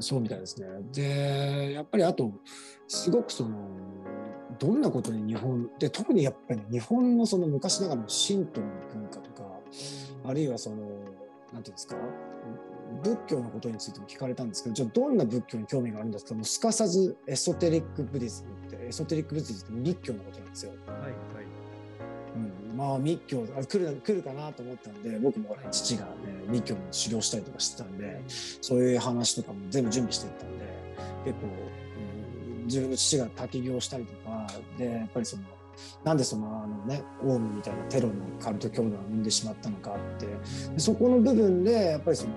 そうみたいですね。で、やっぱりあと、すごくその、どんなことに日本で特にやっぱり日本のその昔ながらの神道の文化とか、あるいはそのなんていうんですか仏教のことについても聞かれたんですけどじゃあどんな仏教に興味があるんですか？もうすかさずエソテリック・ブディズムってエソテリック・ブディズムって密教のことなんですよ。はいはい、まあ密教あ来る来るかなと思ったんで僕も父がね密教の修行したりとかしてたんでそういう話とかも全部準備していったんで結構、うん、自分の父が滝行したりとかでやっぱりそのなんでそのあのねオウムみたいなテロのカルト教団を生んでしまったのかってそこの部分でやっぱりその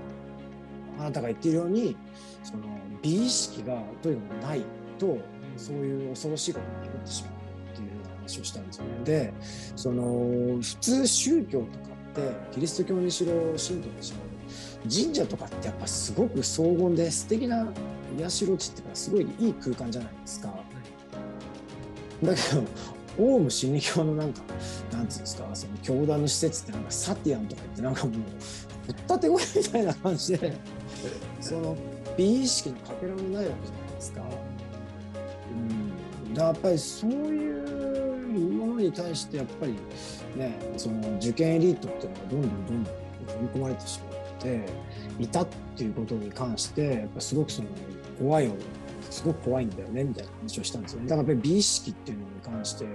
あなたが言っているようにその美意識がとにかくないとそういう恐ろしいことが起こってしまう話をしたんですよね。でその普通宗教とかってキリスト教にしろ神道にしろ神社とかってやっぱすごく荘厳で素敵な社地っていうかすごいいい空間じゃないですか。だけどオウム真理教のなんかなんつうんですかその教団の施設ってなんかサティアンとか言ってなんかもうぶったて声みたいな感じでその美意識のかけらもないわけじゃないですか。うん、やっぱりそういうものに対してやっぱりねその受験エリートっていうのがどんどんどんどん踏み込まれてしまっていたっていうことに関してやっぱすごくその怖いすごく怖いんだよねみたいな話をしたんですよね。だからやっぱり美意識っていうのに関して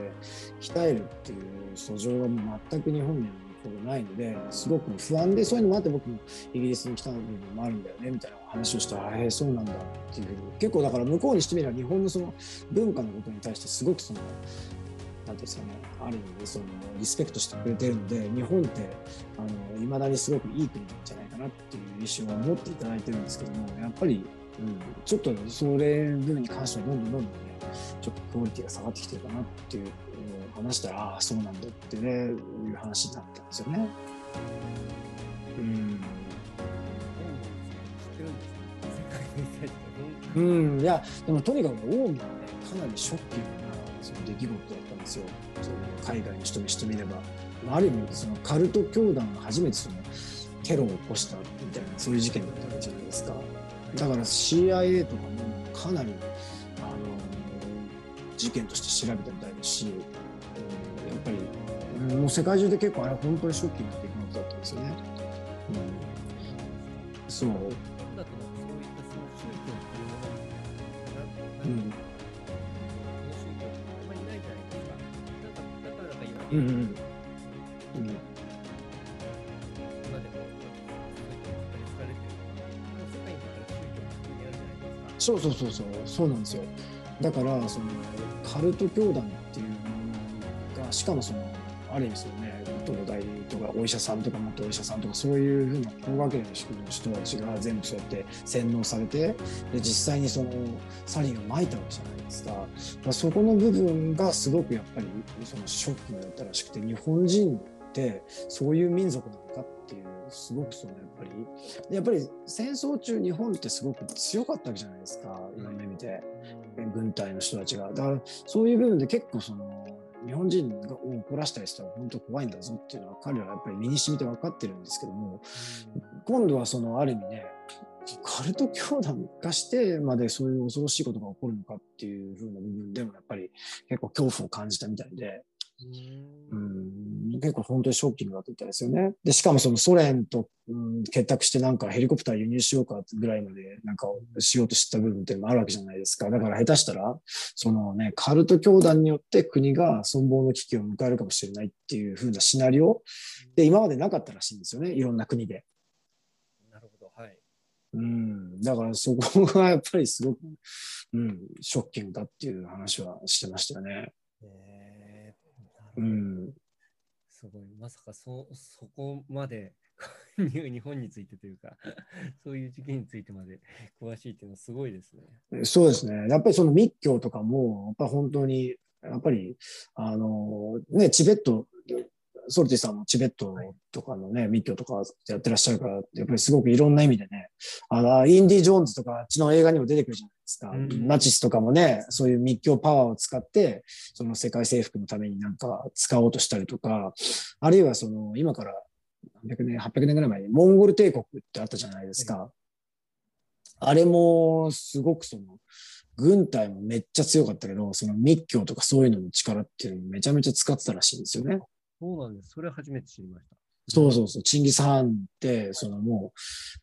鍛えるっていう素性が全く日本にはことないのですごく不安でそういうのもあって僕もイギリスに来た部分もあるんだよねみたいな話をしたら「へえそうなんだ」っていうふうに結構だから向こうにしてみれば日本のその文化のことに対してすごくそのなんていうんですかねある意味そのリスペクトしてくれてるので日本っていまだにすごくいい国なんじゃないかなっていう印象は持っていただいてるんですけどもやっぱりうん、ちょっとそれ部分に関してはどんどんどんどんねちょっとクオリティが下がってきてるかなっていう話したらああそうなんだってねいう話になったんですよね。うん、うん、いやでもとにかくオウムはねかなりショッキングなその出来事だったんですよその海外の人にしてみれば。ある意味そのカルト教団が初めてそのテロを起こしたみたいなそういう事件だったわけじゃないですか。だから CIA とかもかなりあの事件として調べたみたいですし、やっぱりもう世界中で結構あれは本当にショッキングな出来事だったんですよね。うん、そう。うんうん。うん。そうそうそうそうそう。なんですよ。だからそのカルト教団っていうものがしかもそのある意味そのね東大とかお医者さんとか元お医者さんとかそういうふうな高学歴の人たちが全部そうやって洗脳されてで実際にそのサリンをまいたわけじゃないですか、まあ、そこの部分がすごくやっぱりそのショッキングだったらしくて日本人ってそういう民族なのかっていうすごくそのやっぱり。やっぱり戦争中日本ってすごく強かったわけじゃないですかいろんな意味で。軍隊の人たちが。だからそういう部分で結構その日本人を怒らしたりしたら本当怖いんだぞっていうのは彼らはやっぱり身に染みて分かってるんですけども今度はそのある意味ねカルト教団化してまでそういう恐ろしいことが起こるのかっていう風な部分でもやっぱり結構恐怖を感じたみたいで、うん、結構本当にショッキングだったみたいですよね。で、しかもそのソ連と、うん、結託してなんかヘリコプター輸入しようかぐらいまでなんかしようとした部分っていうのもあるわけじゃないですか。だから下手したら、そのね、カルト教団によって国が存亡の危機を迎えるかもしれないっていう風なシナリオで今までなかったらしいんですよね。いろんな国で。なるほど。はい。うん。だからそこがやっぱりすごく、うん、ショッキングだっていう話はしてましたよね。うん、すごい、まさかそそこまで日本についてというか、そういう事件についてまで詳しいっていうのはすごいですね。そうですね。やっぱりその密教とかも、やっぱ本当に、やっぱり、あの、ね、チベットソルティさんもチベットとかのね、密教とかやってらっしゃるから、やっぱりすごくいろんな意味でね、あの、インディ・ジョーンズとか、あっちの映画にも出てくるじゃないですか。うん、ナチスとかもね、そういう密教パワーを使って、その世界征服のためになんか使おうとしたりとか、あるいはその、今から何百年、800年ぐらい前にモンゴル帝国ってあったじゃないですか。あれもすごくその、軍隊もめっちゃ強かったけど、その密教とかそういうのの力っていうのもめちゃめちゃ使ってたらしいんですよね。そうなんです。それ初めて知りました。そうそうそう。チンギス・ハーンって、そのも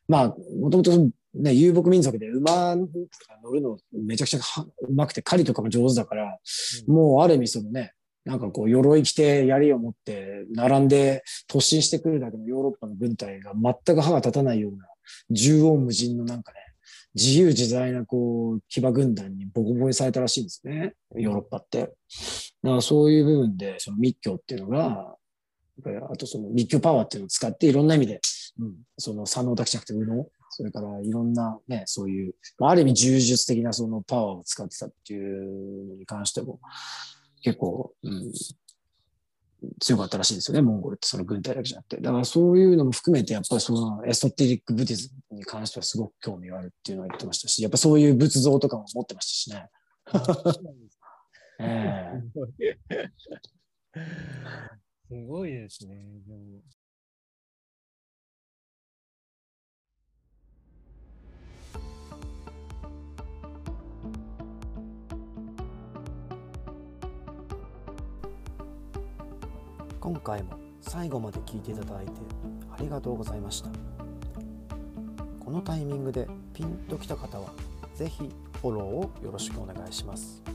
う、まあ、もともとね、遊牧民族で馬とか乗るのめちゃくちゃはうまくて、狩りとかも上手だから、もうある意味そのね、なんかこう、鎧着て槍を持って、並んで突進してくるだけのヨーロッパの軍隊が全く歯が立たないような、縦横無尽のなんかね、自由自在なこう、騎馬軍団にボコボコにされたらしいんですね、ヨーロッパって。だからそういう部分で、その密教っていうのが、あとその密教パワーっていうのを使っていろんな意味で、うん、その左脳だけじゃなくて右脳、それからいろんなね、そういう、まあ、ある意味柔術的なそのパワーを使ってたっていうのに関しても、結構、うん、強かったらしいんですよね、モンゴルってその軍隊だけじゃなくて。だからそういうのも含めて、やっぱりそのエソテリックブディズムに関してはすごく興味があるっていうのは言ってましたし、やっぱそういう仏像とかも持ってましたしね。ええすごいすごいですね。でも今回も最後まで聞いていただいてありがとうございましたこのタイミングでピンときた方は是非フォローをよろしくお願いします